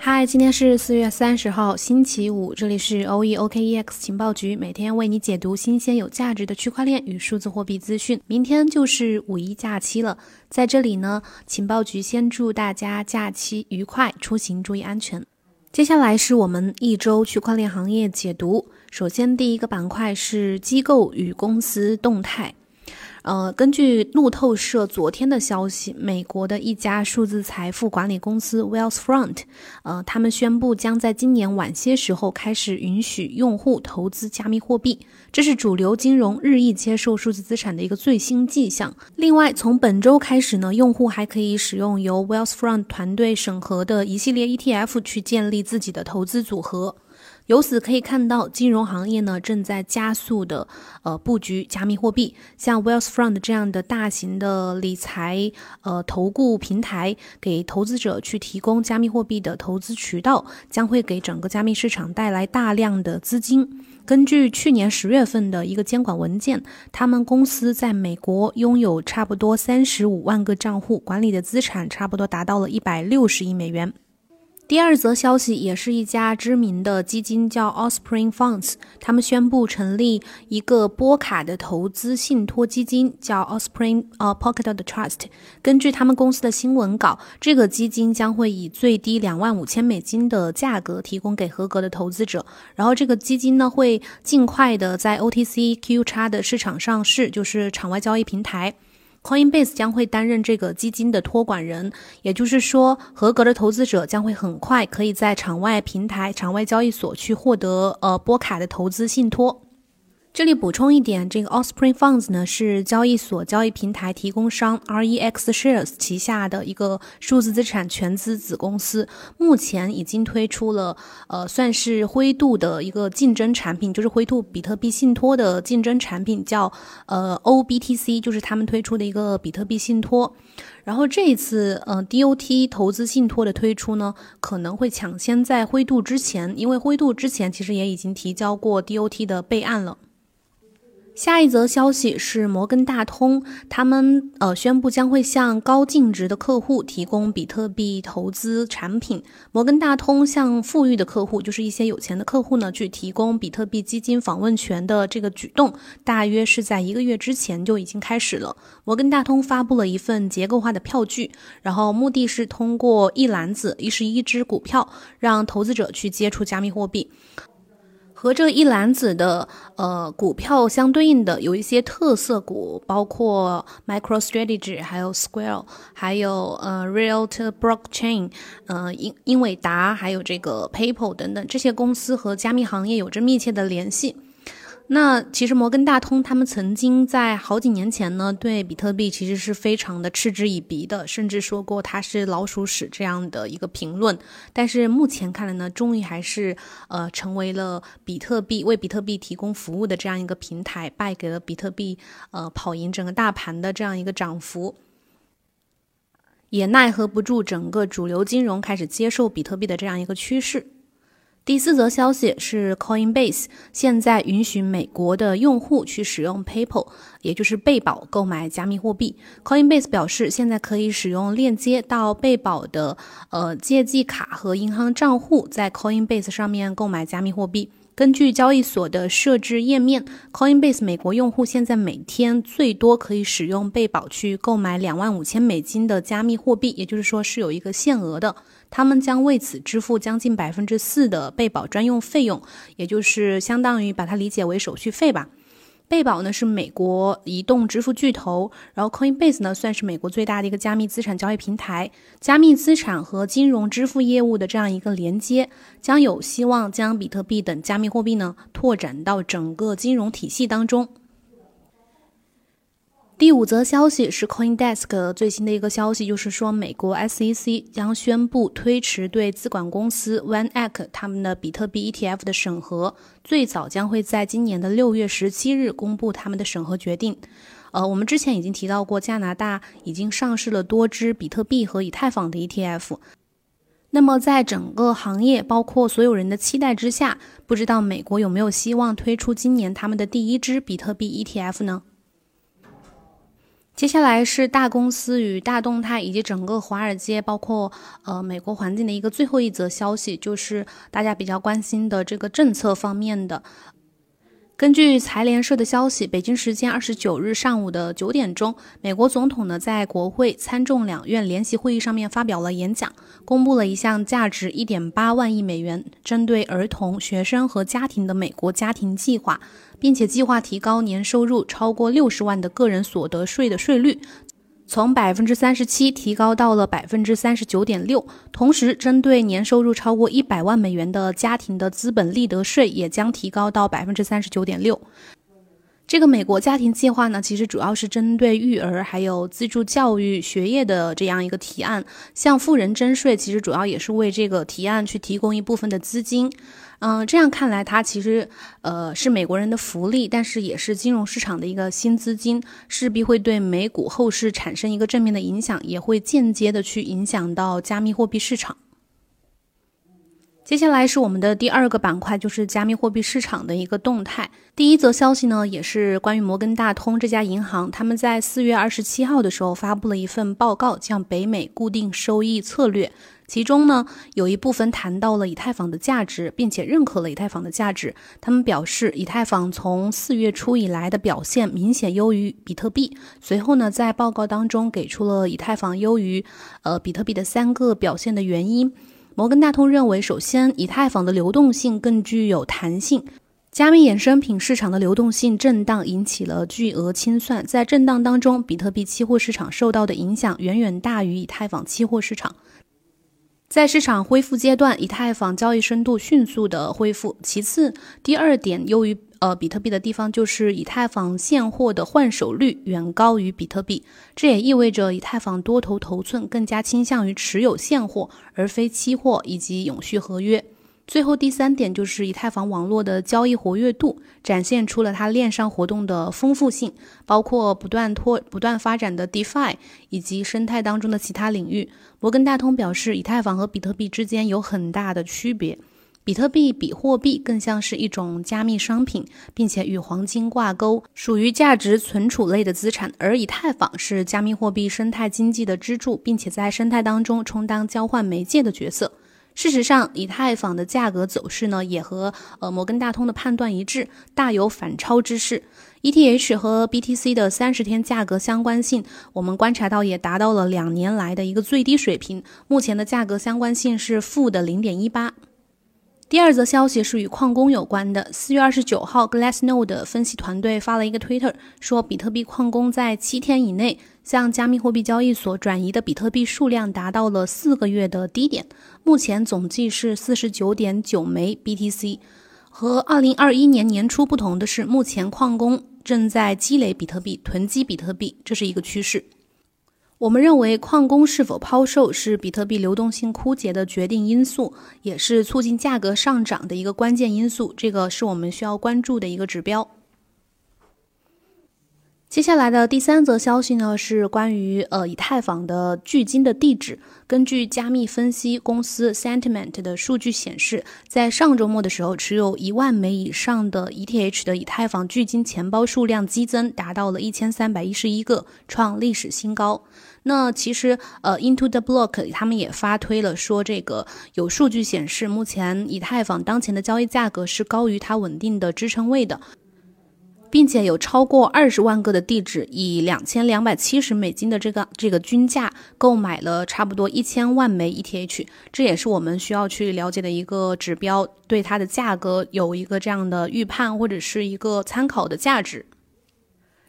嗨，今天是四月三十号，星期五，这里是 O E O K E X 情报局，每天为你解读新鲜有价值的区块链与数字货币资讯。明天就是五一假期了，在这里呢，情报局先祝大家假期愉快，出行注意安全。接下来是我们一周区块链行业解读，首先第一个板块是机构与公司动态。呃，根据路透社昨天的消息，美国的一家数字财富管理公司 Wealthfront，呃，他们宣布将在今年晚些时候开始允许用户投资加密货币，这是主流金融日益接受数字资产的一个最新迹象。另外，从本周开始呢，用户还可以使用由 Wealthfront 团队审核的一系列 ETF 去建立自己的投资组合。由此可以看到，金融行业呢正在加速的呃布局加密货币。像 Wealthfront 这样的大型的理财呃投顾平台，给投资者去提供加密货币的投资渠道，将会给整个加密市场带来大量的资金。根据去年十月份的一个监管文件，他们公司在美国拥有差不多三十五万个账户，管理的资产差不多达到了一百六十亿美元。第二则消息也是一家知名的基金，叫 Ospring Funds，他们宣布成立一个波卡的投资信托基金，叫 Ospring 呃 Pocket Trust。根据他们公司的新闻稿，这个基金将会以最低两万五千美金的价格提供给合格的投资者。然后这个基金呢会尽快的在 OTCQ 叉的市场上市，就是场外交易平台。Coinbase 将会担任这个基金的托管人，也就是说，合格的投资者将会很快可以在场外平台、场外交易所去获得呃波卡的投资信托。这里补充一点，这个 Ospring Funds 呢是交易所交易平台提供商 REX Shares 旗下的一个数字资产全资子公司，目前已经推出了呃算是灰度的一个竞争产品，就是灰度比特币信托的竞争产品，叫呃 OBTC，就是他们推出的一个比特币信托。然后这一次呃 DOT 投资信托的推出呢，可能会抢先在灰度之前，因为灰度之前其实也已经提交过 DOT 的备案了。下一则消息是摩根大通，他们呃宣布将会向高净值的客户提供比特币投资产品。摩根大通向富裕的客户，就是一些有钱的客户呢，去提供比特币基金访问权的这个举动，大约是在一个月之前就已经开始了。摩根大通发布了一份结构化的票据，然后目的是通过一篮子一十一只股票，让投资者去接触加密货币。和这一篮子的呃股票相对应的有一些特色股，包括 MicroStrategy，还有 Square，还有呃 Realto Blockchain 呃英英伟达，还有这个 PayPal 等等这些公司和加密行业有着密切的联系。那其实摩根大通他们曾经在好几年前呢，对比特币其实是非常的嗤之以鼻的，甚至说过它是老鼠屎这样的一个评论。但是目前看来呢，终于还是呃成为了比特币为比特币提供服务的这样一个平台，败给了比特币呃跑赢整个大盘的这样一个涨幅，也奈何不住整个主流金融开始接受比特币的这样一个趋势。第四则消息是，Coinbase 现在允许美国的用户去使用 PayPal，也就是贝宝购买加密货币。Coinbase 表示，现在可以使用链接到贝宝的呃借记卡和银行账户，在 Coinbase 上面购买加密货币。根据交易所的设置页面，Coinbase 美国用户现在每天最多可以使用贝宝去购买两万五千美金的加密货币，也就是说是有一个限额的。他们将为此支付将近百分之四的贝宝专用费用，也就是相当于把它理解为手续费吧。贝宝呢是美国移动支付巨头，然后 Coinbase 呢算是美国最大的一个加密资产交易平台，加密资产和金融支付业务的这样一个连接，将有希望将比特币等加密货币呢拓展到整个金融体系当中。第五则消息是 CoinDesk 最新的一个消息，就是说美国 SEC 将宣布推迟对资管公司 OneEck 他们的比特币 ETF 的审核，最早将会在今年的六月十七日公布他们的审核决定。呃，我们之前已经提到过，加拿大已经上市了多只比特币和以太坊的 ETF。那么在整个行业，包括所有人的期待之下，不知道美国有没有希望推出今年他们的第一支比特币 ETF 呢？接下来是大公司与大动态，以及整个华尔街，包括呃美国环境的一个最后一则消息，就是大家比较关心的这个政策方面的。根据财联社的消息，北京时间二十九日上午的九点钟，美国总统呢在国会参众两院联席会议上面发表了演讲，公布了一项价值一点八万亿美元，针对儿童、学生和家庭的美国家庭计划，并且计划提高年收入超过六十万的个人所得税的税率。从百分之三十七提高到了百分之三十九点六，同时针对年收入超过一百万美元的家庭的资本利得税也将提高到百分之三十九点六。这个美国家庭计划呢，其实主要是针对育儿还有资助教育学业的这样一个提案，向富人征税，其实主要也是为这个提案去提供一部分的资金。嗯，这样看来，它其实呃是美国人的福利，但是也是金融市场的一个新资金，势必会对美股后市产生一个正面的影响，也会间接的去影响到加密货币市场。接下来是我们的第二个板块，就是加密货币市场的一个动态。第一则消息呢，也是关于摩根大通这家银行，他们在四月二十七号的时候发布了一份报告，叫北美固定收益策略。其中呢，有一部分谈到了以太坊的价值，并且认可了以太坊的价值。他们表示，以太坊从四月初以来的表现明显优于比特币。随后呢，在报告当中给出了以太坊优于呃比特币的三个表现的原因。摩根大通认为，首先，以太坊的流动性更具有弹性。加密衍生品市场的流动性震荡引起了巨额清算，在震荡当中，比特币期货市场受到的影响远远大于以太坊期货市场。在市场恢复阶段，以太坊交易深度迅速的恢复。其次，第二点优于。呃，比特币的地方就是以太坊现货的换手率远高于比特币，这也意味着以太坊多头头寸更加倾向于持有现货而非期货以及永续合约。最后第三点就是以太坊网络的交易活跃度展现出了它链上活动的丰富性，包括不断拓不断发展的 DeFi 以及生态当中的其他领域。摩根大通表示，以太坊和比特币之间有很大的区别。比特币比货币更像是一种加密商品，并且与黄金挂钩，属于价值存储类的资产。而以太坊是加密货币生态经济的支柱，并且在生态当中充当交换媒介的角色。事实上，以太坊的价格走势呢，也和呃摩根大通的判断一致，大有反超之势。ETH 和 BTC 的三十天价格相关性，我们观察到也达到了两年来的一个最低水平，目前的价格相关性是负的零点一八。第二则消息是与矿工有关的。四月二十九号，Glassnode 分析团队发了一个 Twitter，说比特币矿工在七天以内向加密货币交易所转移的比特币数量达到了四个月的低点，目前总计是四十九点九枚 BTC。和二零二一年年初不同的是，目前矿工正在积累比特币、囤积比特币，这是一个趋势。我们认为，矿工是否抛售是比特币流动性枯竭的决定因素，也是促进价格上涨的一个关键因素。这个是我们需要关注的一个指标。接下来的第三则消息呢，是关于呃以太坊的距今的地址。根据加密分析公司 Sentiment 的数据显示，在上周末的时候，持有一万枚以上的 ETH 的以太坊距今钱包数量激增，达到了一千三百一十一个，创历史新高。那其实呃，Into the Block 他们也发推了，说这个有数据显示，目前以太坊当前的交易价格是高于它稳定的支撑位的。并且有超过二十万个的地址以两千两百七十美金的这个这个均价购买了差不多一千万枚 ETH，这也是我们需要去了解的一个指标，对它的价格有一个这样的预判或者是一个参考的价值。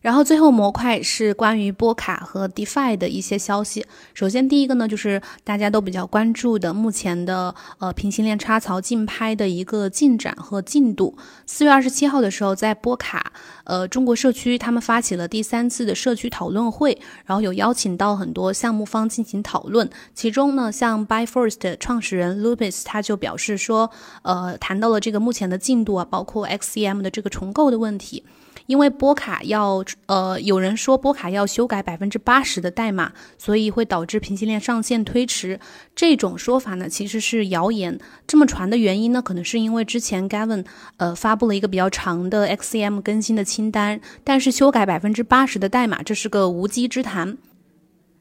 然后最后模块是关于波卡和 DeFi 的一些消息。首先第一个呢，就是大家都比较关注的目前的呃平行链插槽竞拍的一个进展和进度。四月二十七号的时候，在波卡呃中国社区，他们发起了第三次的社区讨论会，然后有邀请到很多项目方进行讨论。其中呢，像 ByFirst 创始人 Lupus 他就表示说，呃谈到了这个目前的进度啊，包括 XCM 的这个重构的问题。因为波卡要呃，有人说波卡要修改百分之八十的代码，所以会导致平行链上线推迟。这种说法呢，其实是谣言。这么传的原因呢，可能是因为之前 Gavin 呃发布了一个比较长的 XCM 更新的清单，但是修改百分之八十的代码，这是个无稽之谈。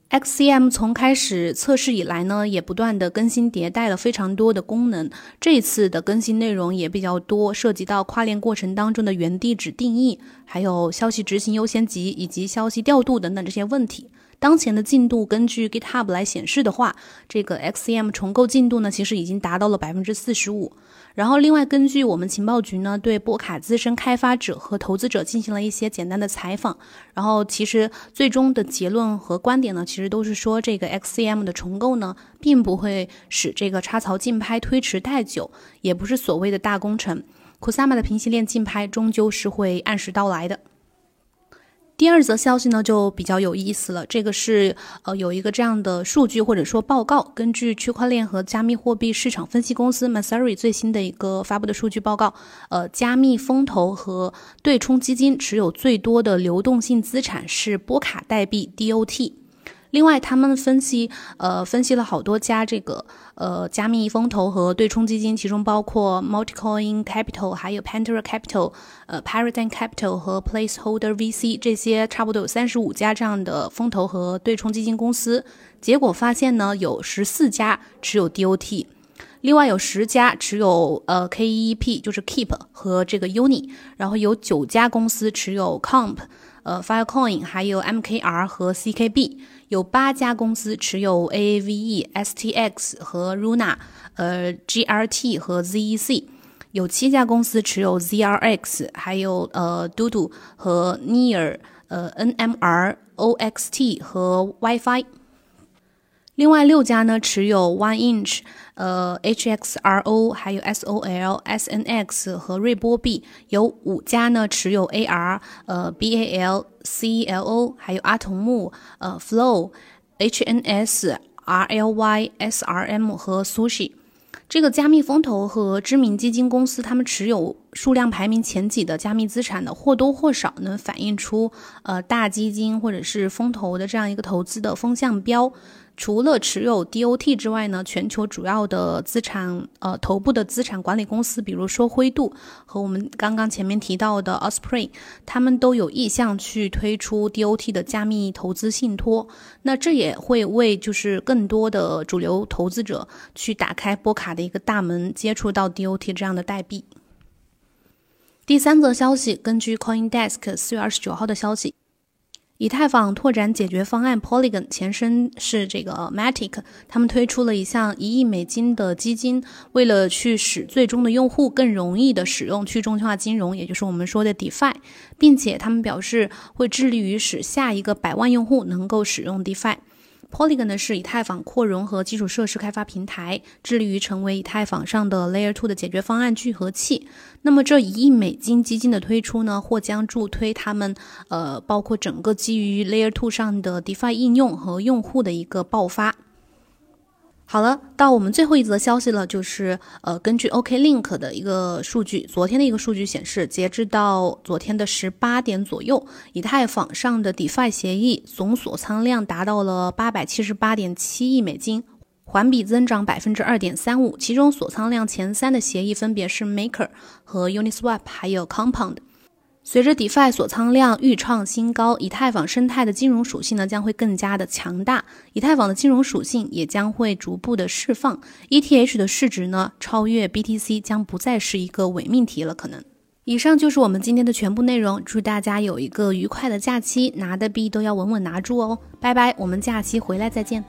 XCM 从开始测试以来呢，也不断的更新迭代了非常多的功能。这一次的更新内容也比较多，涉及到跨链过程当中的原地址定义，还有消息执行优先级以及消息调度等等这些问题。当前的进度，根据 GitHub 来显示的话，这个 XCM 重构进度呢，其实已经达到了百分之四十五。然后，另外根据我们情报局呢，对波卡资深开发者和投资者进行了一些简单的采访。然后，其实最终的结论和观点呢，其实都是说，这个 XCM 的重构呢，并不会使这个插槽竞拍推迟太久，也不是所谓的大工程。Kusama 的平行链竞拍终究是会按时到来的。第二则消息呢，就比较有意思了。这个是呃有一个这样的数据或者说报告，根据区块链和加密货币市场分析公司 Masari 最新的一个发布的数据报告，呃，加密风投和对冲基金持有最多的流动性资产是波卡代币 DOT。另外，他们分析，呃，分析了好多家这个，呃，加密风投和对冲基金，其中包括 Multicoin Capital，还有 Pantera Capital，呃，Paradigm Capital 和 Placeholder VC 这些，差不多有三十五家这样的风投和对冲基金公司。结果发现呢，有十四家持有 DOT，另外有十家持有呃 KEP，就是 Keep 和这个 Uni，然后有九家公司持有 Comp，呃，Filecoin，还有 MKR 和 CKB。有八家公司持有 Aave、STX 和 Luna，呃，GRT 和 ZEC，有七家公司持有 ZRX，还有呃，Dodo 和 Near，呃，NMR、OXT 和 WiFi。另外六家呢持有 OneInch，呃，HXRO，还有 SOL、SNX 和瑞波币。有五家呢持有 AR，呃，BAL、CELO，还有阿童木，呃，Flow、HNS、RLY、SRM 和 Sushi。这个加密风投和知名基金公司，他们持有数量排名前几的加密资产的，或多或少能反映出呃大基金或者是风投的这样一个投资的风向标。除了持有 DOT 之外呢，全球主要的资产呃头部的资产管理公司，比如说灰度和我们刚刚前面提到的 Osprey，他们都有意向去推出 DOT 的加密投资信托。那这也会为就是更多的主流投资者去打开波卡的一个大门，接触到 DOT 这样的代币。第三则消息，根据 CoinDesk 四月二十九号的消息。以太坊拓展解决方案 Polygon 前身是这个 Matic，他们推出了一项一亿美金的基金，为了去使最终的用户更容易的使用去中心化金融，也就是我们说的 DeFi，并且他们表示会致力于使下一个百万用户能够使用 DeFi。Polygon 呢是以太坊扩容和基础设施开发平台，致力于成为以太坊上的 Layer Two 的解决方案聚合器。那么这一亿美金基金的推出呢，或将助推他们呃，包括整个基于 Layer Two 上的 DeFi 应用和用户的一个爆发。好了，到我们最后一则消息了，就是呃，根据 OKLink 的一个数据，昨天的一个数据显示，截至到昨天的十八点左右，以太坊上的 DeFi 协议总锁仓量达到了八百七十八点七亿美金，环比增长百分之二点三五。其中锁仓量前三的协议分别是 Maker 和 Uniswap，还有 Compound。随着 DeFi 锁仓量愈创新高，以太坊生态的金融属性呢将会更加的强大，以太坊的金融属性也将会逐步的释放，ETH 的市值呢超越 BTC 将不再是一个伪命题了。可能，以上就是我们今天的全部内容，祝大家有一个愉快的假期，拿的币都要稳稳拿住哦，拜拜，我们假期回来再见。